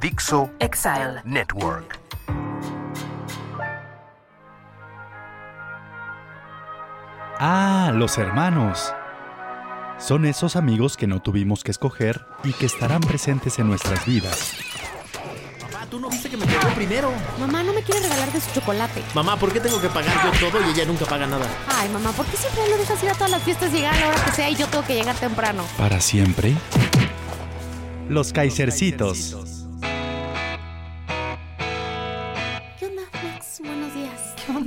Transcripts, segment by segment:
Dixo Exile. Network. Ah, los hermanos. Son esos amigos que no tuvimos que escoger y que estarán presentes en nuestras vidas. Mamá, tú no viste que me quedó primero. Mamá no me quiere regalar de su chocolate. Mamá, ¿por qué tengo que pagar yo todo y ella nunca paga nada? Ay, mamá, ¿por qué siempre lo dejas ir a todas las fiestas y llegar a la hora que sea y yo tengo que llegar temprano? Para siempre. Los Kaisercitos.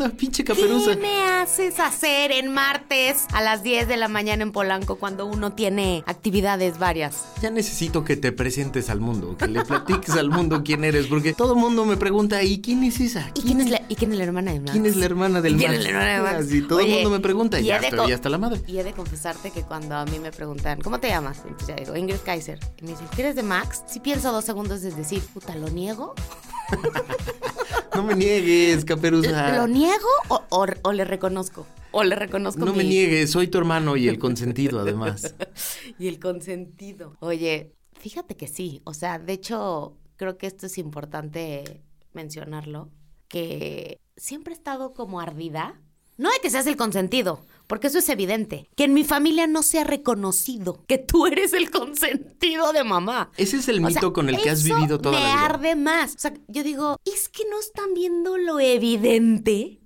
Onda, pinche caperuza? ¿Qué me haces hacer en martes a las 10 de la mañana en Polanco cuando uno tiene actividades varias? Ya necesito que te presentes al mundo, que le platiques al mundo quién eres, porque todo el mundo me pregunta, ¿y quién es esa? ¿Y quién es la, y quién es la hermana de Max? ¿Quién es la hermana del ¿Y quién Max? es la hermana de Max? Así todo el mundo me pregunta y y ya estoy co- hasta la madre. Y he de confesarte que cuando a mí me preguntan, ¿cómo te llamas? Entonces ya digo, Ingrid Kaiser. Y me dicen, ¿qué eres de Max? Si pienso dos segundos es decir, puta, ¿lo niego? No me niegues, caperuza. ¿Lo niego o, o- o le reconozco? O le reconozco No me niegues, soy tu hermano y el consentido además. y el consentido. Oye, fíjate que sí. O sea, de hecho, creo que esto es importante mencionarlo. Que siempre he estado como ardida. No de que seas el consentido, porque eso es evidente. Que en mi familia no se ha reconocido que tú eres el consentido de mamá. Ese es el O mito sea, con el que has vivido toda me la vida. arde más. O sea, yo digo, es que no están viendo lo evidente.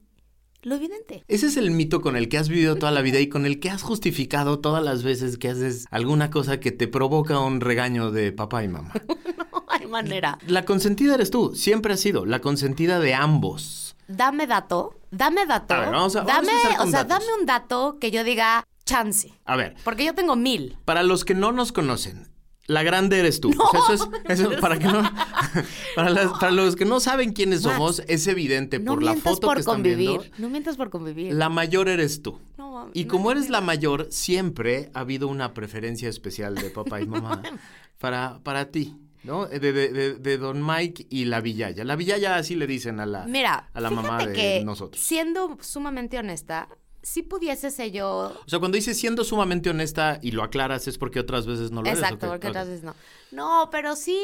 Lo evidente. Ese es el mito con el que has vivido toda la vida y con el que has justificado todas las veces que haces alguna cosa que te provoca un regaño de papá y mamá. No hay manera. La consentida eres tú, siempre has sido la consentida de ambos. Dame dato, dame dato. A ver, vamos a- vamos a dame, empezar con o sea, datos. dame un dato que yo diga chance. A ver, Porque yo tengo mil. para los que no nos conocen, la grande eres tú. O sea, eso es, eso es para que no, para, las- para los que no saben quiénes Max, somos, es evidente No por la foto por que están convivir. viendo. No mientas por convivir. La mayor eres tú. No, mami, Y no, como eres no. la mayor, siempre ha habido una preferencia especial de papá y mamá para, para ti, ¿no? De, de- de- de don Mike y la Villaya. La Villaya así le dicen a la, Mira, a la mamá de que, nosotros. Siendo sumamente honesta, si pudiese ser yo. O sea, cuando dices siendo sumamente honesta y lo aclaras es porque otras veces no lo eres. ¿o Exacto, qué? porque otras veces no. No, pero sí.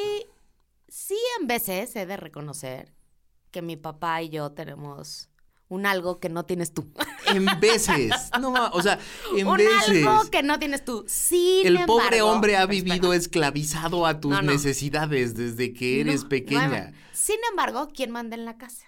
Sí, en veces he de reconocer que mi papá y yo tenemos un algo que no tienes tú. En veces. No, o sea, en un veces. algo que no tienes tú. Sin El pobre hombre ha espera. vivido esclavizado a tus No, no. necesidades desde que eres No, pequeña. Sin embargo, ¿quién manda en la casa?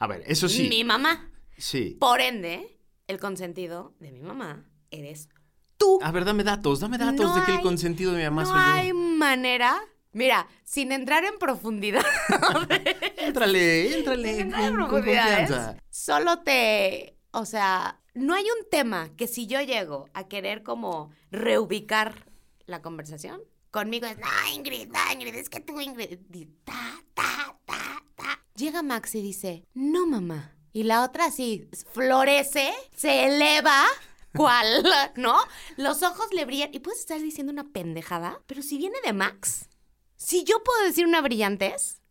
A ver, eso sí. Mi mamá. Sí. Por ende, el consentido de mi mamá eres tú. A ver, dame datos, dame datos No de que el consentido de mi mamá no soy yo. hay manera. Mira, sin entrar en profundidad. Éntrale, éntrale sin entrar en. Solo te. O sea, no hay un tema que si yo llego a querer como reubicar la conversación, conmigo es, no, Ingrid, no, Ingrid, es que tú, Ingrid. ta, ta, ta. Llega Max y dice, no, mamá. Y la otra así, florece, se eleva. ¿Cuál? ¿No? Los ojos le brillan. Y puedes estar diciendo una pendejada, pero si viene de Max, si yo puedo decir una brillantez,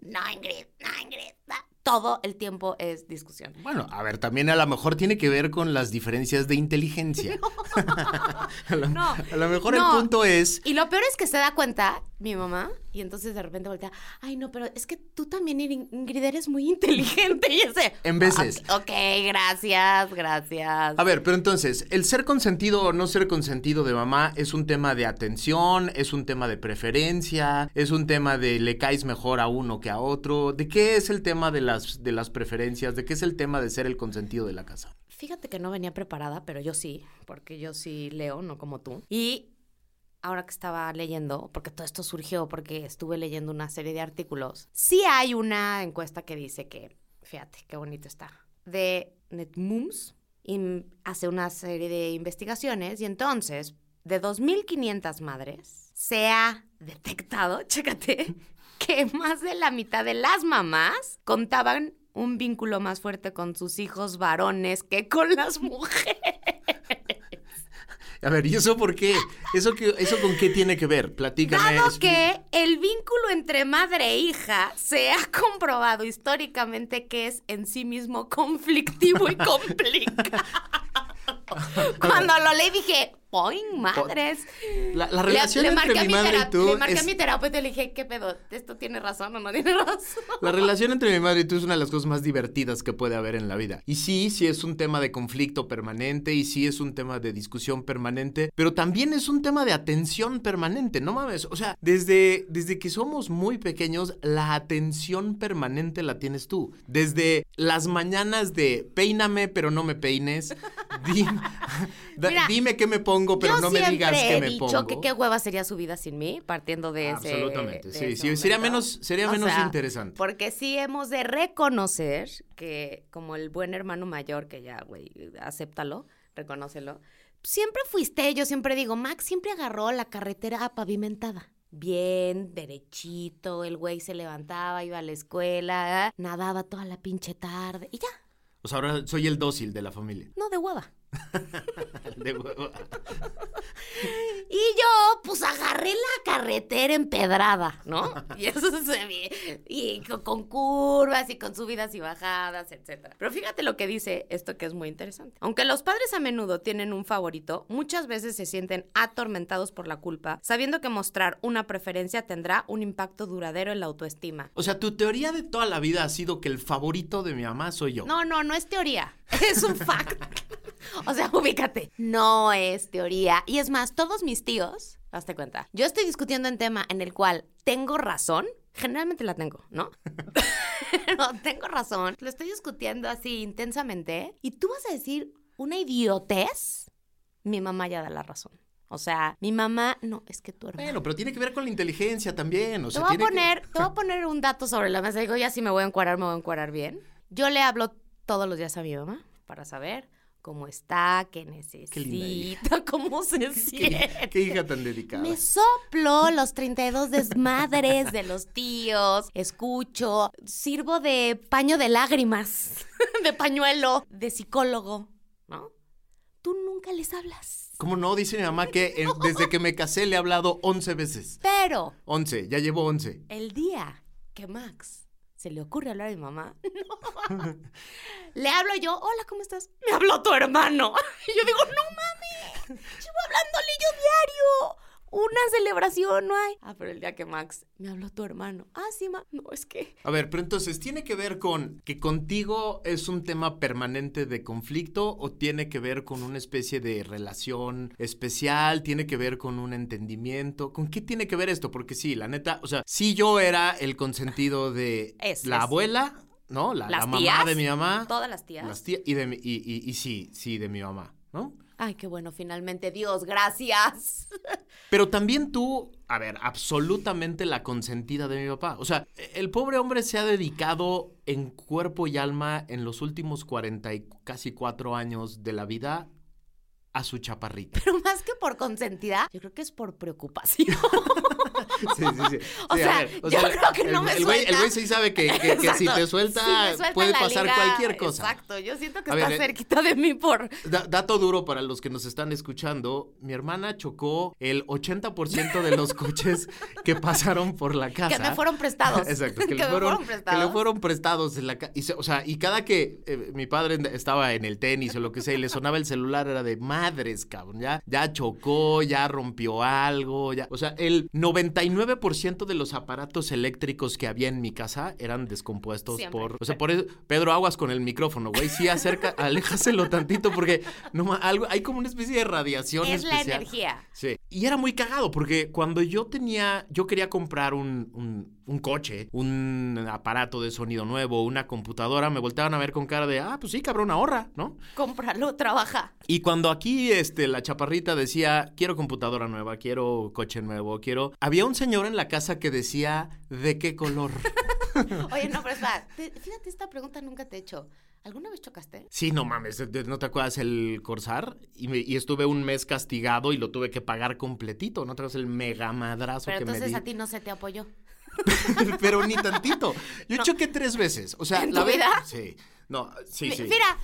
no, Ingrid, no, Ingrid. no. Todo el tiempo es discusión. Bueno, a ver, también a lo mejor tiene que ver con las diferencias de inteligencia. a, lo, No, a lo mejor no. el punto es. Y lo peor es que se da cuenta mi mamá y entonces de repente voltea, ay no, pero es que tú también, Ingrid, eres muy inteligente y ese... En veces. Ok, ok, gracias, gracias. A ver, pero entonces, ¿el ser consentido o no ser consentido de mamá es un tema de atención, es un tema de preferencia, es un tema de le caes mejor a uno que a otro? ¿De qué es el tema de de las preferencias? ¿De qué es el tema de ser el consentido de la casa? Fíjate que no venía preparada, pero yo sí, porque yo sí leo, no como tú. Y ahora que estaba leyendo, porque todo esto surgió porque estuve leyendo una serie de artículos, sí hay una encuesta que dice que, fíjate, qué bonito está, de NetMums, hace una serie de investigaciones y entonces de 2.500 madres, se ha detectado, chécate, que más de la mitad de las mamás contaban un vínculo más fuerte con sus hijos varones que con las mujeres. A ver, ¿y eso por qué? ¿Eso, que, eso con qué tiene que ver? Platícame. Dado que el vínculo entre madre e hija se ha comprobado históricamente que es en sí mismo conflictivo y complicado. Cuando lo leí dije, ¡poing, madres! La, la relación le, entre mi madre y tú Le marqué es- a mi terapeuta y le dije, ¿qué pedo? ¿Esto tiene razón o no tiene razón? La relación entre mi madre y tú es una de las cosas más divertidas que puede haber en la vida. Y sí, sí es un tema de conflicto permanente y sí es un tema de discusión permanente, pero también es un tema de atención permanente, no mames. O sea, desde, desde que somos muy pequeños, la atención permanente la tienes tú. Desde las mañanas de peíname, pero no me peines. Di- da- Mira, dime qué me pongo, pero Yo no me siempre digas he qué me dicho pongo. que qué hueva sería su vida sin mí, partiendo de ese... Absolutamente, sí, sería menos- sería O menos sea, interesante. Porque sí hemos de reconocer que como el buen hermano mayor, que ya, güey, acéptalo, reconócelo, siempre fuiste, yo siempre digo, Max siempre agarró la carretera pavimentada. Bien, derechito, el güey se levantaba, iba a la escuela, nadaba toda la pinche tarde y ya, O sea, ahora soy el dócil de la familia. no de hueva. De huevo. Y yo, pues agarré la carretera empedrada, ¿no? Y eso se ve. Y con, con curvas y con subidas y bajadas, etcétera. Pero fíjate lo que dice esto que es muy interesante. Aunque los padres a menudo tienen un favorito, muchas veces se sienten atormentados por la culpa, sabiendo que mostrar una preferencia tendrá un impacto duradero en la autoestima. O sea, tu teoría de toda la vida ha sido que el favorito de mi mamá soy yo. No, no, no es teoría. Es un fact. O sea, ubícate. No es teoría. Y es más, todos mis tíos, hazte cuenta, yo estoy discutiendo un tema en el cual tengo razón. Generalmente la tengo, ¿no? Pero tengo razón. Lo estoy discutiendo así intensamente. Y tú vas a decir una idiotez. Mi mamá ya da la razón. O sea, mi mamá, no, es que tu hermano. Bueno, pero tiene que ver con la inteligencia también. O Te sea, voy, a que- poner, te voy a poner un dato sobre la mesa. Digo, ya si me voy a encuadrar, me voy a encuadrar bien. Yo le hablo todos los días a mi mamá para saber cómo está, qué necesita, cómo se ¿Qué, siente. qué hija tan dedicada. Me soplo los 32 desmadres de los tíos, escucho, sirvo de paño de lágrimas, de pañuelo, de psicólogo, ¿no? Tú nunca les hablas. ¿Cómo no? Dice mi mamá que desde que me casé le he hablado 11 veces. Pero 11, ya llevo 11. el día que Max se le ocurre hablar a mi mamá, no. le hablo yo, hola, ¿cómo estás? Me habló tu hermano. Y yo digo, no mami, llevo hablándole yo diario. Una celebración no hay. Ah, pero el día que Max me habló tu hermano. Ah, sí, ma. No, es que. A ver, pero entonces, ¿tiene que ver con que contigo es un tema permanente de conflicto o tiene que ver con una especie de relación especial? ¿Tiene que ver con un entendimiento? ¿Con qué tiene que ver esto? Porque sí, la neta, o sea, si yo era el consentido de Es, la es. abuela, ¿no? La, mamá tías, de mi mamá. Todas las tías. Las tías y, de mi- y, y- y sí, sí, de mi mamá, ¿no? Ay, qué bueno, finalmente. Dios, gracias. Pero también tú, a ver, absolutamente la consentida de mi papá. O sea, el pobre hombre se ha dedicado en cuerpo y alma en los últimos 40 y casi cuatro años de la vida a su chaparrita. Pero más que por consentida, yo creo que es por preocupación. Sí, sí, sí. O Sí, sea, ver, yo creo que el- no me el güey, el suelta. güey sí sabe que, que- que si te suelta, Si me suelta puede pasar liga, cualquier cosa. Exacto, yo siento que A está ver, eh, cerquita de mí por... Da- dato duro para los que nos están escuchando, mi hermana chocó el 80% de los coches que pasaron por la casa. Que me fueron prestados. Exacto, que, Que le fueron, fueron que prestados. le fueron prestados en la ca- y se- o sea, y cada que eh, mi padre estaba en el tenis o lo que sea y le sonaba el celular era de madres, cabrón, ya, ya chocó, ya rompió algo, ya, o sea, el 99% de los aparatos eléctricos que había en mi casa eran descompuestos Siempre. por, o sea, por eso, Pedro Aguas con el micrófono, güey, sí acerca, aléjaselo tantito porque no algo, hay como una especie de radiación Es la energía. Sí. Y era muy cagado porque cuando yo tenía, yo quería comprar un, un- un coche, un aparato de sonido nuevo, una computadora, me volteaban a ver con cara de, ah, pues sí, cabrón, ahorra, ¿no? Cómpralo, trabaja. Y cuando aquí este, la chaparrita decía, quiero computadora nueva, quiero coche nuevo, quiero... Había un señor en la casa que decía, ¿de qué color? Oye, no, pero espera, fíjate, esta pregunta nunca te he hecho. ¿Alguna vez chocaste? Sí, no mames, ¿no te acuerdas el Corsar? Y, me- y estuve un mes castigado y lo tuve que pagar completito. ¿No te acuerdas el mega madrazo Pero que me entonces di? a ti no se te apoyó. Pero ni tantito. Yo choqué tres veces. O sea, ¿En la tu vez- vida? Sí. No, sí, sí. Mira,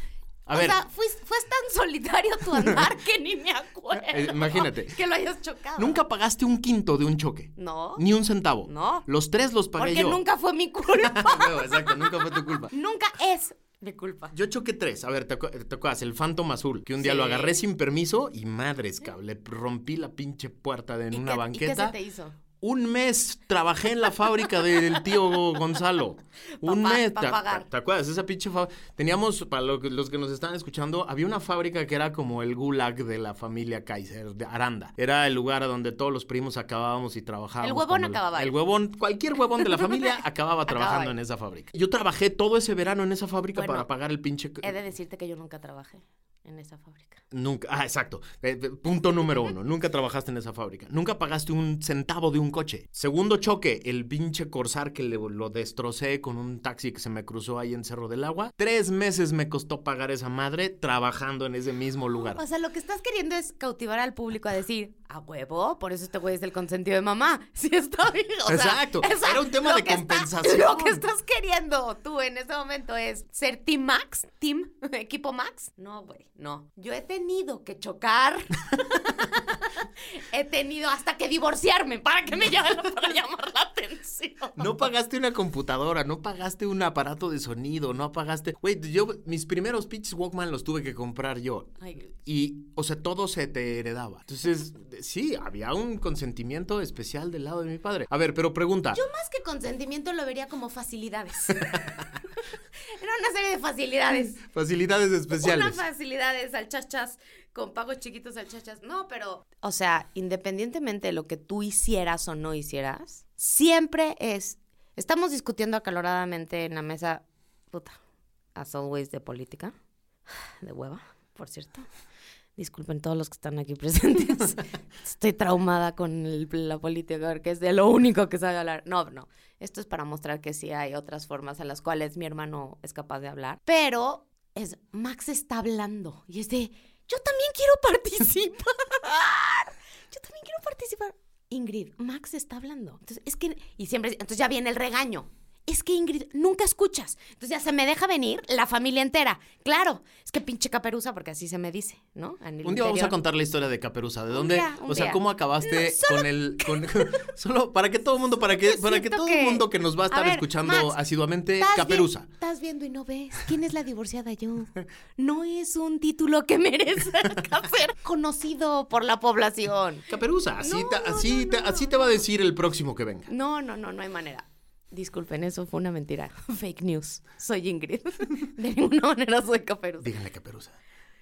A o ver. sea, fue tan solitario tu andar que ni me acuerdo. Eh, imagínate. Que lo hayas chocado. Nunca pagaste un quinto de un choque. No. Ni un centavo. No. Los tres los pagué Porque yo. nunca fue mi culpa. No, exacto, nunca fue tu culpa. nunca es mi culpa. Yo choqué tres. A ver, ¿te, te acuerdas? El Phantom Azul. Que un día Sí. lo agarré sin permiso y madres, cabrón. Le rompí la pinche puerta de en ¿Y una qué- banqueta. ¿Y qué se te hizo? Un mes trabajé en la fábrica del tío Gonzalo. Un mes. pa ¿te, pagar. te acuerdas? Esa pinche fábrica. Teníamos, para lo que- los que nos están escuchando, había una fábrica que era como el gulag de la familia Kaiser, de Aranda. Era el lugar a donde todos los primos acabábamos y trabajábamos. El huevón acababa ahí. El huevón, cualquier huevón de la familia acababa trabajando en esa fábrica. Yo trabajé todo ese verano en esa fábrica Bueno, para pagar el pinche. He de decirte que yo nunca trabajé en esa fábrica. Nunca, ah, exacto. Eh, eh, punto número uno. Nunca trabajaste en esa fábrica. Nunca pagaste un centavo de un coche. Segundo choque, el pinche Corsar que le- lo destrocé con un taxi que se me cruzó ahí en Cerro del Agua. Tres meses me costó pagar esa madre trabajando en ese mismo lugar. O sea, lo que estás queriendo es cautivar al público a decir, a huevo, por eso este güey es el consentido de mamá. Sí, está bien. O sea, Exacto, esa- era un tema de está- compensación. lo que estás queriendo tú en ese momento es ser Team Max, Team Equipo Max. No, güey, no. Yo he tenido que chocar. he tenido hasta que divorciarme para que me llamen para llamar la atención. No pagaste una computadora, no pagaste un aparato de sonido, no pagaste... Güey, yo mis primeros pinches Walkman los tuve que comprar yo. Ay, Y, o sea, todo se te heredaba. Entonces, sí, había un consentimiento especial del lado de mi padre. A ver, pero pregunta. Yo más que consentimiento lo vería como facilidades. Era una serie de facilidades. Facilidades especiales. Unas facilidades al chachas con pagos chiquitos al chachas. No, pero. O sea, independientemente de lo que tú hicieras o no hicieras, siempre es. Estamos discutiendo acaloradamente en la mesa. Puta. As always de política. De hueva, por cierto. Disculpen todos los que están aquí presentes. Estoy traumada con el- la política porque es de lo único que sabe hablar. No, no. Esto es para mostrar que sí hay otras formas en las cuales mi hermano es capaz de hablar. Pero es Max está hablando y es de yo también quiero participar. Yo también quiero participar. Ingrid, Max está hablando. Entonces, es que y siempre entonces ya viene el regaño. Es que Ingrid, nunca escuchas. Entonces ya se me deja venir la familia entera. Claro, es que pinche caperuza, porque así se me dice, ¿no? Un día vamos a contar la historia de Caperuza. ¿De Un dónde? día, un o sea, día. ¿cómo acabaste No, con el. con- solo para que todo el mundo, para que, Yo para que todo que- el mundo que nos va a estar ver, escuchando Max, asiduamente, ¿estás Caperuza. vi- Estás viendo y no ves. ¿Quién es la divorciada yo? No es un título que merece ser conocido por la población. Caperuza, así, No, te, así, no, te, no. así te va a decir el próximo que venga. No, no, no, no hay manera. Disculpen, eso fue una mentira. Fake news. Soy Ingrid. De ninguna manera soy caperuza. Díganle Caperuza.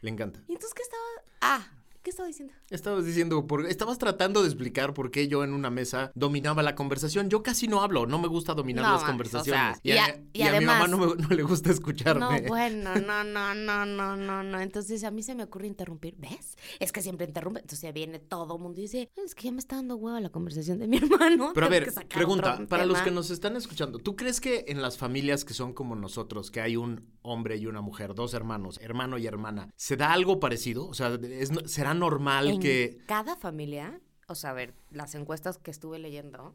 Le encanta. ¿Y entonces qué estaba? Ah, ¿qué estaba diciendo? Estabas diciendo, por, estabas tratando de explicar por qué yo en una mesa dominaba la conversación. Yo casi no hablo, no me gusta dominar No, las conversaciones. o sea, y, y a, a- y y a mi mamá no, me- no le gusta escucharme. No, bueno, no, no, no, no, no, no. Entonces a mí se me ocurre interrumpir. ¿Ves? Es que siempre interrumpe. Entonces ya viene todo el mundo y dice, es que ya me está dando hueva la conversación de mi hermano. Pero a ver, pregunta, para los tema". que nos están escuchando, ¿tú crees que en las familias que son como nosotros, que hay un hombre y una mujer, dos hermanos, hermano y hermana, ¿se da algo parecido? O sea, es- ¿será normal en que... cada familia, o sea, a ver, las encuestas que estuve leyendo,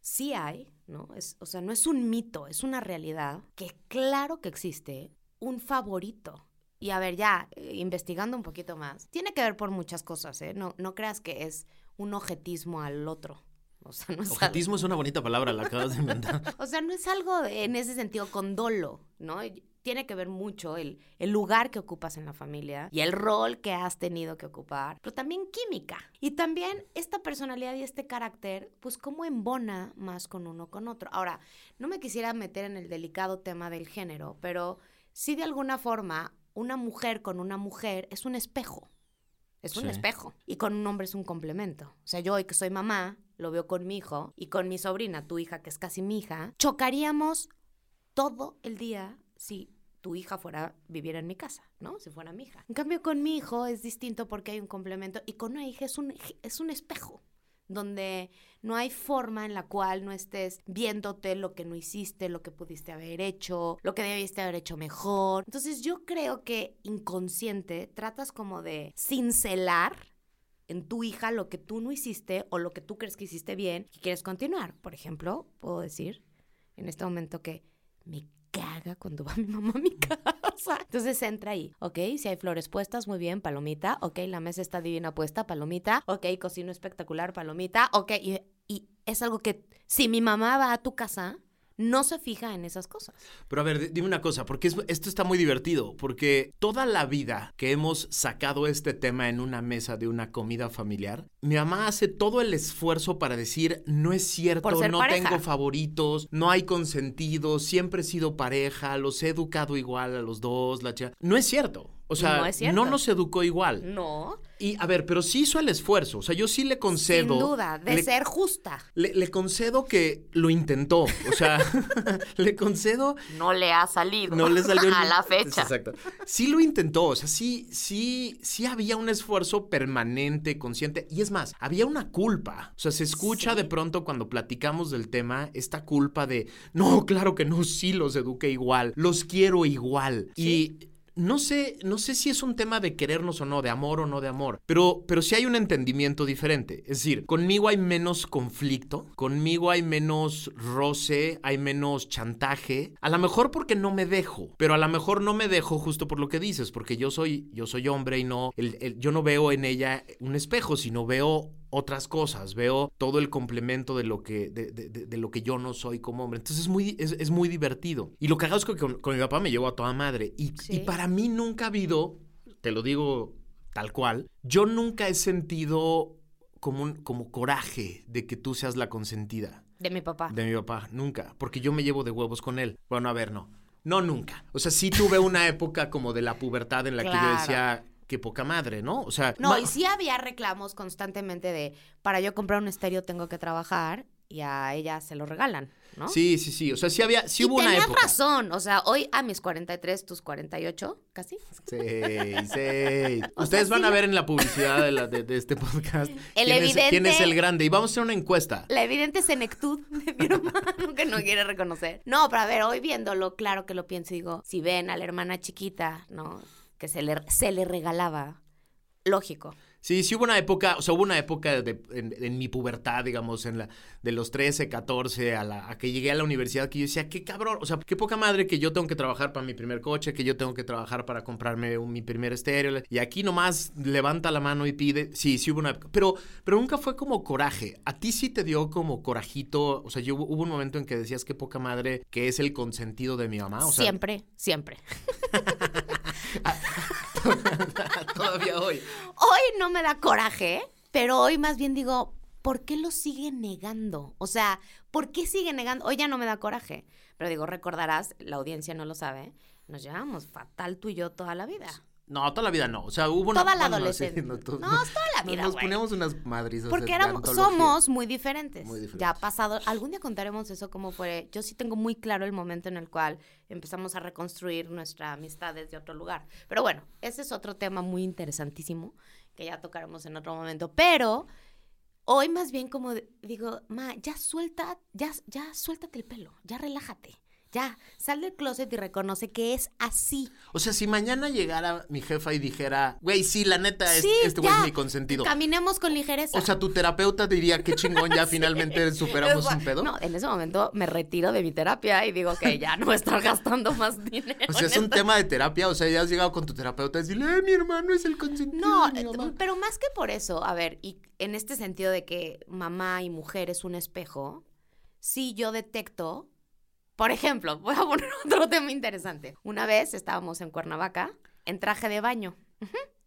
sí hay, ¿no? Es, o sea, no es un mito, es una realidad que claro que existe un favorito. Y a ver, ya, eh, investigando un poquito más, tiene que ver por muchas cosas, ¿eh? No, no creas que es un objetismo al otro. O sea, no es algo- Objetismo es una bonita palabra, la acabas de inventar. o sea, no es algo de- en ese sentido con dolo, ¿no? Tiene que ver mucho el, el lugar que ocupas en la familia y el rol que has tenido que ocupar, pero también química. Y también esta personalidad y este carácter, pues cómo embona más con uno con otro. Ahora, no me quisiera meter en el delicado tema del género, pero sí de alguna forma una mujer con una mujer es un espejo. Es un Sí. espejo. Y con un hombre es un complemento. O sea, yo hoy que soy mamá, lo veo con mi hijo y con mi sobrina, tu hija, que es casi mi hija, chocaríamos todo el día si tu hija fuera, viviera en mi casa, ¿no? Si fuera mi hija. En cambio, con mi hijo es distinto porque hay un complemento y con una hija es un, es un espejo. donde no hay forma en la cual no estés viéndote lo que no hiciste, lo que pudiste haber hecho, lo que debiste haber hecho mejor. Entonces yo creo que inconsciente tratas como de cincelar en tu hija lo que tú no hiciste o lo que tú crees que hiciste bien y quieres continuar. Por ejemplo, puedo decir en este momento que me caga cuando va mi mamá a mi casa. Entonces entra ahí, ¿ok? Si hay flores puestas, muy bien, palomita. Ok, la mesa está divina puesta, palomita. Ok, cocino espectacular, palomita. Ok, y, y es algo que si mi mamá va a tu casa, no se fija en esas cosas. Pero a ver, di- dime una cosa, porque es- esto está muy divertido, porque toda la vida que hemos sacado este tema en una mesa de una comida familiar, mi mamá hace todo el esfuerzo para decir, no es cierto, no pareja. tengo favoritos, no hay consentidos, siempre he sido pareja, los he educado igual a los dos, la chica. No es cierto. O sea, No es cierto. no nos educó igual. No, Y a ver, pero sí hizo el esfuerzo. O sea, yo sí le concedo. sin duda, de le- ser justa. le, le concedo que lo intentó. O sea, le concedo No le ha salido. no le salió a la fecha. Exacto. Sí lo intentó, o sea, sí, sí, sí había un esfuerzo permanente, consciente. Y es más, había una culpa. O sea, se escucha Sí. de pronto cuando platicamos del tema esta culpa de, no, claro que no, sí los eduqué igual, los quiero igual. Y no sé, no sé si es un tema de querernos o no, de amor o no de amor, pero, pero sí hay un entendimiento diferente. Es decir, conmigo hay menos conflicto, conmigo hay menos roce, hay menos chantaje. A lo mejor porque no me dejo, pero a lo mejor no me dejo justo por lo que dices, porque yo soy, yo soy hombre y no, yo no veo en ella un espejo, sino veo otras cosas, veo todo el complemento de lo que, de, de- de- de lo que yo no soy como hombre. Entonces es muy, es, es muy divertido. Y lo que hago es que con, con mi papá me llevo a toda madre. Y, Sí. y para mí nunca ha habido, te lo digo tal cual, yo nunca he sentido como, un, como coraje de que tú seas la consentida De mi papá. de mi papá, nunca, porque yo me llevo de huevos con él. Bueno, a ver, no. No, nunca. O sea, sí tuve una época como de la pubertad en la que yo decía, qué poca madre, ¿no? O sea, No, y sí había reclamos constantemente de, para yo comprar un estéreo tengo que trabajar y a ella se lo regalan, ¿no? Sí, sí, sí. O sea, sí había, sí y hubo una tenías época. razón, o sea, hoy a mis 43, tus 48, casi. Sí, sí. O Ustedes sea, van sí a ver en la publicidad de, la- de- de este podcast El quién, es, quién es evidente- el grande. Y vamos a hacer una encuesta. La evidente senectud de mi hermano que no quiere reconocer. No, pero a ver, hoy viéndolo, claro que lo pienso y digo, si ven a la hermana chiquita, ¿no? Que se le, se le regalaba, lógico. Sí, sí hubo una época, o sea, hubo una época de- en, en mi pubertad, digamos, en la, de los 13, 14, a, la, a que llegué a la universidad, que yo decía, qué cabrón, o sea, qué poca madre que yo tengo que trabajar para mi primer coche, que yo tengo que trabajar para comprarme un- mi primer estéreo, y aquí nomás levanta la mano y pide, sí, sí hubo una época, pero, pero nunca fue como coraje, a ti sí te dio como corajito, o sea, yo, hubo un momento en que decías, qué poca madre, que es el consentido de mi mamá, o sea, siempre, siempre. todavía hoy. Hoy no me da coraje, pero hoy más bien digo, ¿por qué lo sigue negando? O sea, ¿por qué sigue negando? Hoy ya no me da coraje. Pero digo, recordarás, la audiencia no lo sabe, nos llevamos fatal tú y yo toda la vida. No, toda la vida no, o sea, hubo una... Toda la adolescencia. no, toda la vida, Nos poníamos unas madres. Porque éramos, somos muy diferentes. Muy diferentes. Ya ha pasado, algún día contaremos eso cómo fue. Yo sí tengo muy claro el momento en el cual empezamos a reconstruir nuestra amistad desde otro lugar. Pero bueno, ese es otro tema muy interesantísimo que ya tocaremos en otro momento. Pero hoy más bien como digo, ma, ya suelta, ya, ya suéltate el pelo, ya relájate. Ya, sal del closet y reconoce que es así. O sea, si mañana llegara mi jefa y dijera, güey, sí, la neta, es- sí, este güey es mi consentido. Caminemos con ligereza. O sea, tu terapeuta diría, qué chingón, ya finalmente superamos un pedo. No, en ese momento me retiro de mi terapia y digo que ya no voy a estar gastando más dinero. O sea, es un tema de terapia. O sea, ya has llegado con tu terapeuta y decirle, "Ay, mi hermano es el consentido. No, eh, mamá". pero más que por eso, a ver, y en este sentido de que mamá y mujer es un espejo, sí yo detecto, por ejemplo, voy a poner otro tema interesante. Una vez estábamos en Cuernavaca en traje de baño.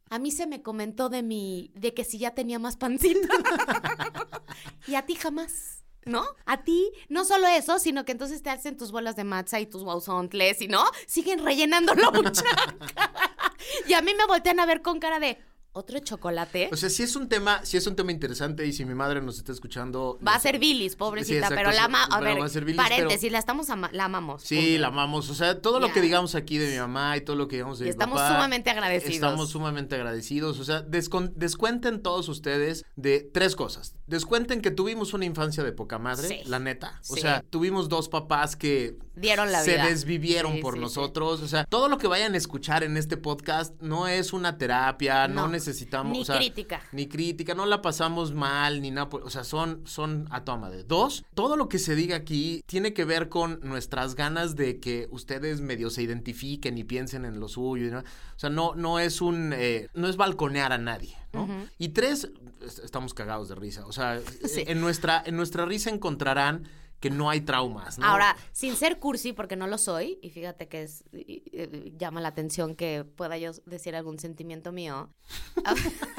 A mí se me comentó de mi, de que si ya tenía más pancita. y a ti jamás. ¿No? A ti, no solo eso, sino que entonces te hacen tus bolas de matza y tus guauzontles y no, siguen rellenando la y a mí me voltean a ver con cara de, ¿otro chocolate? O sea, sí es un tema, sí es un tema interesante y si mi madre nos está escuchando... Va a ser bilis, pobrecita, pero la ama, a pero ver, va a ser bilis, paréntesis, pero- la estamos ama- la amamos. Sí, la amamos. O sea, todo lo que digamos aquí de mi mamá y todo lo que digamos de Y mi estamos papá, sumamente agradecidos. Estamos sumamente agradecidos. O sea, descuenten todos ustedes de tres cosas. Descuenten que tuvimos una infancia de poca madre, Sí. la neta. O Sí. sea, tuvimos dos papás que Dieron la se vida. desvivieron Sí, por nosotros. O sea, todo lo que vayan a escuchar en este podcast no es una terapia, no, No. necesitamos. Ni o sea, crítica. Ni crítica, no la pasamos mal, ni nada. O sea, son, son a toda madre. Dos, todo lo que se diga aquí tiene que ver con nuestras ganas de que ustedes medio se identifiquen y piensen en lo suyo. y ¿no? O sea, no, no es un. eh, no es balconear a nadie, ¿no? Y tres, estamos cagados de risa. O sea, Sí. en, nuestra, en nuestra risa encontrarán que no hay traumas, ¿no? Ahora, sin ser cursi, porque no lo soy, y fíjate que es, y- y- llama la atención que pueda yo decir algún sentimiento mío.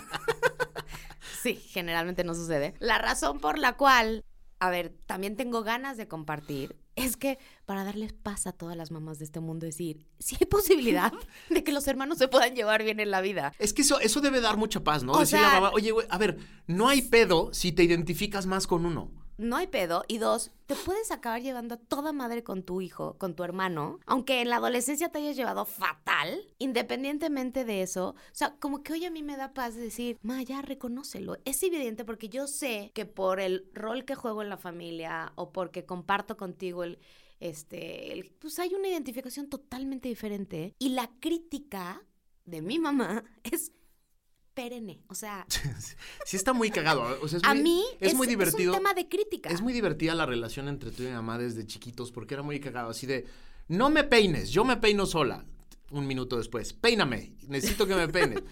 sí, generalmente no sucede. La razón por la cual, a ver, también tengo ganas de compartir, es que para darles paz a todas las mamás de este mundo, decir, si hay posibilidad de que los hermanos se puedan llevar bien en la vida. Es que eso, eso debe dar mucha paz, ¿no? O Decirle a la mamá, oye, güey, a ver, no hay pedo si te identificas más con uno. No hay pedo. Y dos, te puedes acabar llevando a toda madre con tu hijo, con tu hermano, aunque en la adolescencia te hayas llevado fatal, independientemente de eso. O sea, como que hoy a mí me da paz de decir, ma, ya reconócelo. Es evidente porque yo sé que por el rol que juego en la familia o porque comparto contigo. Este, el- pues hay una identificación totalmente diferente. Y la crítica de mi mamá es perenne. O sea, Sí está muy cagado. O sea, es a muy, mí es, muy divertido. un tema de crítica. Es muy divertida la relación entre tú y mi mamá desde chiquitos porque era muy cagado. Así de, no me peines, yo me peino sola. Un minuto después, peíname, necesito que me peines.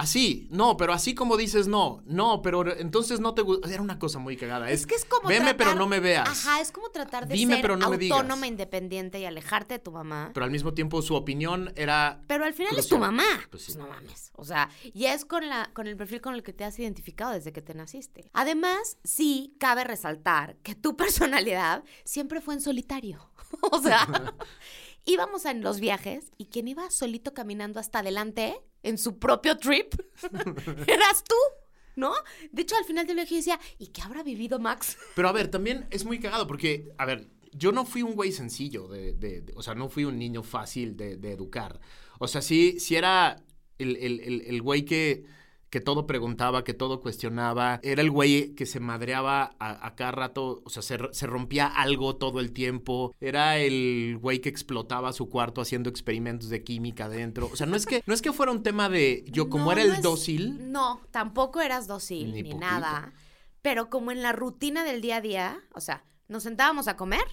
Así, no, pero así como dices no, no, pero entonces no te gusta. Era una cosa muy cagada. Es que es como Veme, tratar- pero no me veas. Ajá, es como tratar de Dime, ser pero no me digas. autónoma, independiente y alejarte de tu mamá. Pero al mismo tiempo su opinión era. Pero al final es tu mamá. Pues Pues, sí. no mames. O sea, y es con, la, con el perfil con el que te has identificado desde que te naciste. Además, sí cabe resaltar que tu personalidad siempre fue en solitario. o sea, íbamos en los viajes y quien iba solito caminando hasta adelante en su propio trip eras tú. ¿No? De hecho, al final del viaje decía, ¿y qué habrá vivido Max? Pero a ver, también es muy cagado porque, a ver, yo no fui un güey sencillo, de, de- o sea, no fui un niño fácil de, educar. O sea, sí, sí era el- el- el güey que, que todo preguntaba, que todo cuestionaba. Era el güey que se madreaba a, a cada rato, o sea, se, se rompía algo todo el tiempo. Era el güey que explotaba su cuarto haciendo experimentos de química adentro. O sea, no es que, no es que fuera un tema de yo como No, era no el es- dócil. No, tampoco eras dócil Ni ni, nada. Pero como en la rutina del día a día, o sea, nos sentábamos a comer.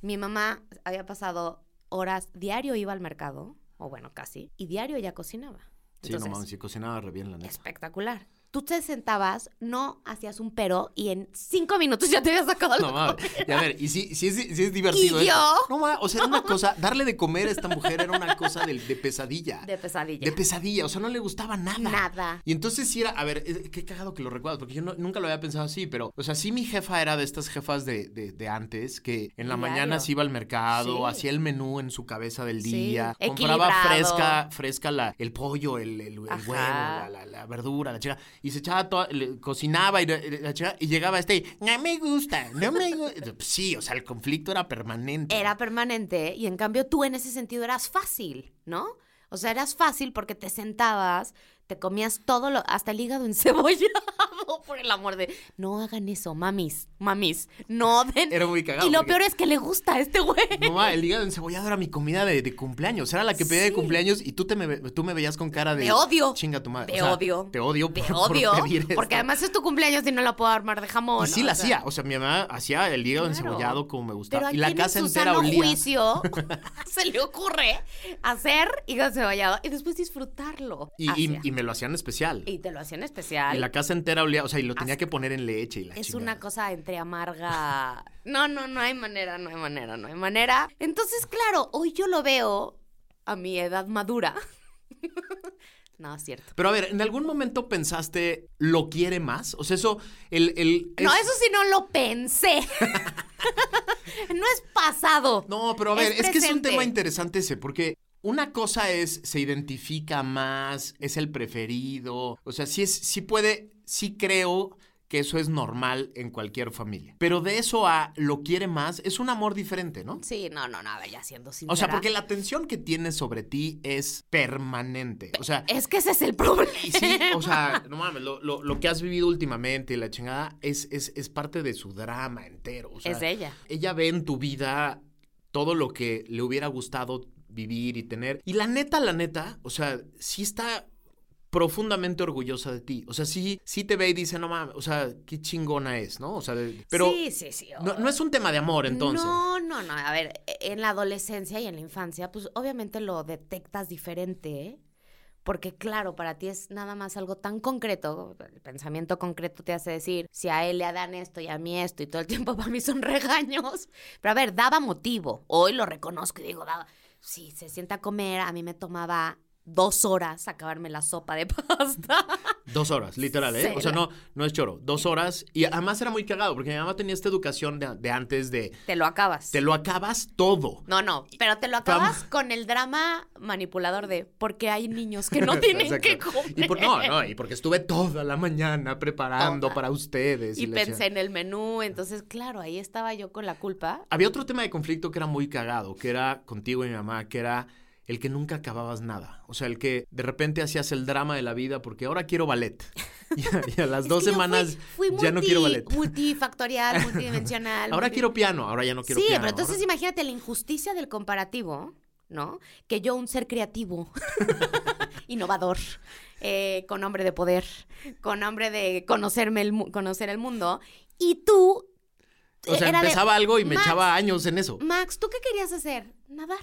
Mi mamá había pasado horas, diario iba al mercado, o bueno, casi, y diario ya cocinaba. Sí, no Entonces, mames, sí cocinaba re bien, la neta. espectacular. Tú te sentabas, no hacías un pero y en cinco minutos ya te habías sacado No la comida. Y a ver, y sí, sí, es, sí es divertido. ¿Y yo? No mames, o sea, era una cosa, darle de comer a esta mujer era una cosa de, de pesadilla. De pesadilla. De pesadilla, o sea, no le gustaba nada. Nada. Y entonces sí era, a ver, eh, qué cagado que lo recuerdo, porque yo no- nunca lo había pensado así, pero, o sea, sí mi jefa era de estas jefas de, de- de antes, que en la Diario. mañana se iba al mercado, Sí. hacía el menú en su cabeza del Sí, día, compraba fresca, fresca la, el pollo, el, el, huevo, la, la- la verdura, la chica, y se echaba toda, le- cocinaba y llegaba este, y, no me gusta, no me gusta. Sí, o sea, el conflicto era permanente. Era permanente y en cambio tú en ese sentido eras fácil, ¿no? O sea, eras fácil porque te sentabas, te comías todo lo, hasta el hígado encebollado, por el amor de, no hagan eso, mamis, mamis, no den. Era muy cagado, Y lo porque- peor es que le gusta a este güey. No, el hígado encebollado era mi comida de, de cumpleaños. Era la que pedía de cumpleaños y tú, te me, tú me veías con cara de... Te odio. Chinga tu madre. Te O sea, odio. Te odio por, Te por odio. esto. porque además es tu cumpleaños y no la puedo armar de jamón. Y sí la sea. hacía. O sea, mi mamá hacía el hígado Claro. encebollado como me gustaba. Y la casa en entera olía. juicio se le ocurre hacer hígado encebollado y después disfrutarlo. Y, y me lo hacían especial. Y te lo hacían especial. Y la casa entera olía, o sea, y lo tenía que poner en leche y la es chingada. una cosa entre amarga. No, no, no hay manera, no hay manera, no hay manera. Entonces, claro, hoy yo lo veo a mi edad madura. no, es cierto. Pero a ver, ¿en algún momento pensaste, ¿lo quiere más? O sea, eso, el... el No, es- eso sí no lo pensé. no es pasado. No, pero a ver, Es es, que es un tema interesante ese, porque una cosa es, se identifica más, es el preferido, o sea, sí, es, sí puede, sí creo que eso es normal en cualquier familia. Pero de eso a lo quiere más, es un amor diferente, ¿no? Sí, no, no, no, a ver, ya siendo sincera. O sea, porque la atención que tiene sobre ti es permanente. O sea, Es que ese es el problema. y sí, o sea, no mames, lo, lo- lo que has vivido últimamente y la chingada es, es, es parte de su drama entero. o sea, Es ella. Ella ve en tu vida todo lo que le hubiera gustado vivir y tener. Y la neta, la neta, o sea, sí está profundamente orgullosa de ti. O sea, sí, sí te ve y dice, no mames, o sea, qué chingona es, ¿no? O sea, pero sí, sí, sí. no, no es un tema de amor entonces. No, no, no. A ver, en la adolescencia y en la infancia, pues obviamente lo detectas diferente, ¿eh? Porque claro, para ti es nada más algo tan concreto, el pensamiento concreto te hace decir, si a él le dan esto y a mí esto y todo el tiempo para mí son regaños. Pero a ver, daba motivo. Hoy lo reconozco y digo, daba, si se sienta a comer, a mí me tomaba dos horas acabarme la sopa de pasta. Dos horas, literal, ¿eh? O sea, no, no es choro. Dos horas. Y además era muy cagado, porque mi mamá tenía esta educación de, de antes de Te lo acabas. te lo acabas todo. No, no, pero te lo acabas con el drama manipulador de porque hay niños que no tienen que comer. Y por, no, no, y porque estuve toda la mañana preparando Toda. para ustedes. Y pensé en el menú, entonces, claro, ahí estaba yo con la culpa. Había otro tema de conflicto que era muy cagado, que era contigo y mi mamá, que era el que nunca acababas nada. O sea, el que de repente hacías el drama de la vida porque ahora quiero ballet. Y a, y a las dos semanas fui- fui ya no quiero ballet. Multifactorial, multidimensional. Ahora multi- quiero piano, ahora ya no quiero sí, piano. pero entonces ahora- imagínate la injusticia del comparativo, ¿no? Que yo, un ser creativo, innovador, eh, con hambre de poder, con hambre de conocerme el, conocer el mundo, y tú... O sea, de, empezaba algo y me "Max, echaba años en eso. Max, ¿tú qué querías hacer? Nadar.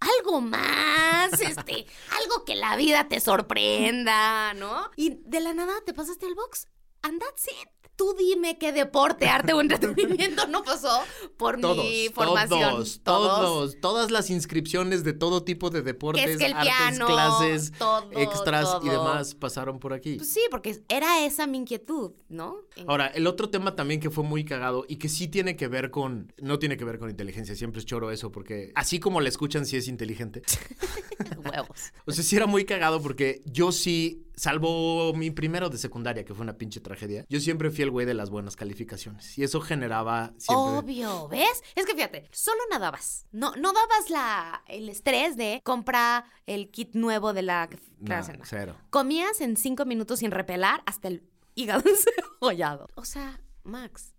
Algo más, este, algo que la vida te sorprenda, ¿no? Y de la nada te pasaste al box. And that's it. Tú dime qué deporte, arte o entretenimiento no pasó por Todos, mi formación. todos, todos, todas las inscripciones de todo tipo de deportes, Que es que el artes, piano, clases, todo, extras y demás pasaron por aquí. Pues sí, porque era esa mi inquietud, ¿no? En- Ahora, el otro tema también que fue muy cagado y que sí tiene que ver con, no tiene que ver con inteligencia, siempre es choro eso, porque así como la escuchan, sí es inteligente. Huevos. O sea, sí era muy cagado porque yo sí, salvo mi primero de secundaria, que fue una pinche tragedia, yo siempre fui el güey de las buenas calificaciones. Y eso generaba siempre... Obvio, ¿ves? Es que fíjate, solo nadabas. No, no dabas la, el estrés de compra el kit nuevo de la clase. no. cero. Comías en cinco minutos sin repelar hasta el hígado cebollado. O sea, Max,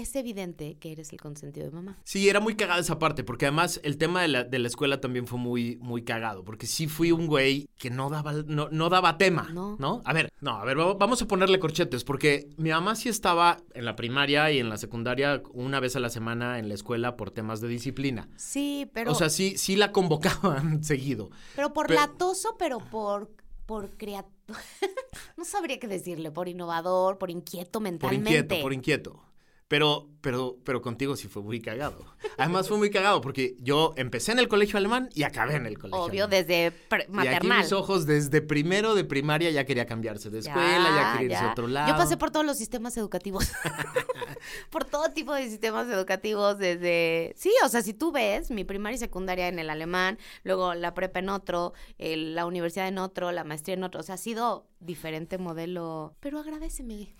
es evidente que eres el consentido de mamá. Sí, era muy cagada esa parte, porque además el tema de la, de la escuela también fue muy, muy cagado, porque sí fui un güey que no daba, no, no daba tema, No. ¿no? A ver, no, a ver, va- vamos a ponerle corchetes, porque mi mamá sí estaba en la primaria y en la secundaria una vez a la semana en la escuela por temas de disciplina. Sí, pero, o sea, sí, sí la convocaban seguido. pero por pero- latoso, pero por, por creativo. no sabría qué decirle, por innovador, por inquieto Por mentalmente. inquieto, por inquieto. Pero, pero, pero contigo sí fue muy cagado. Además fue muy cagado porque yo empecé en el colegio alemán y acabé en el colegio Obvio, alemán. desde pre- Y aquí maternal. mis ojos desde primero de primaria ya quería cambiarse de escuela, ya, quería irse a otro lado. Yo pasé por todos los sistemas educativos. por todo tipo de sistemas educativos desde... Sí, o sea, si tú ves mi primaria y secundaria en el alemán, luego la prepa en otro, el- la universidad en otro, la maestría en otro. O sea, ha sido diferente modelo. Pero agradeceme.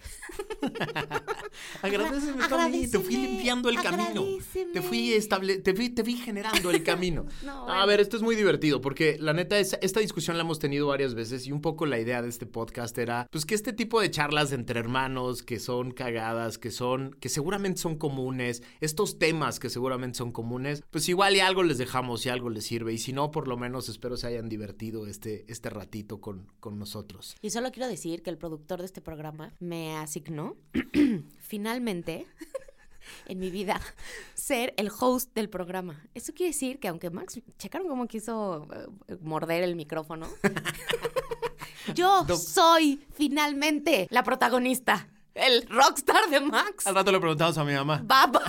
Agradeceme, Te fui limpiando el camino. Te fui estable, te fui, te fui generando el camino. No, A ver, esto es muy divertido porque la neta es, esta discusión la hemos tenido varias veces y un poco la idea de este podcast era pues que este tipo de charlas entre hermanos que son cagadas, que son que seguramente son comunes, estos temas que seguramente son comunes, pues igual y algo les dejamos y algo les sirve y si no por lo menos espero se hayan divertido este este ratito con con nosotros. Y solo quiero decir que el productor de este programa me asignó, finalmente, en mi vida, ser el host del programa. Eso quiere decir que aunque Max, ¿checaron cómo quiso eh, morder el micrófono? Yo soy finalmente la protagonista, el rockstar de Max. Al rato le preguntamos a mi mamá. Baba.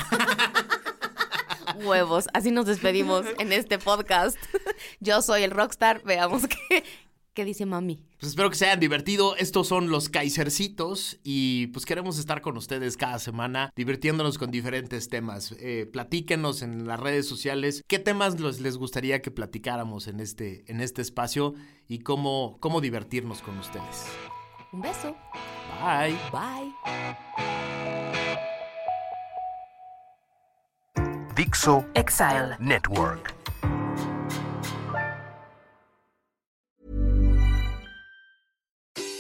Huevos, así nos despedimos en este podcast. Yo soy el rockstar, veamos qué, qué dice mami. Pues espero que se hayan divertido. Estos son los Kaisercitos y pues queremos estar con ustedes cada semana divirtiéndonos con diferentes temas. Eh, platíquenos en las redes sociales qué temas los- les gustaría que platicáramos en este, en este espacio y cómo, cómo divertirnos con ustedes. Un beso. Bye. Bye. Bye. Dixo Exile. Network.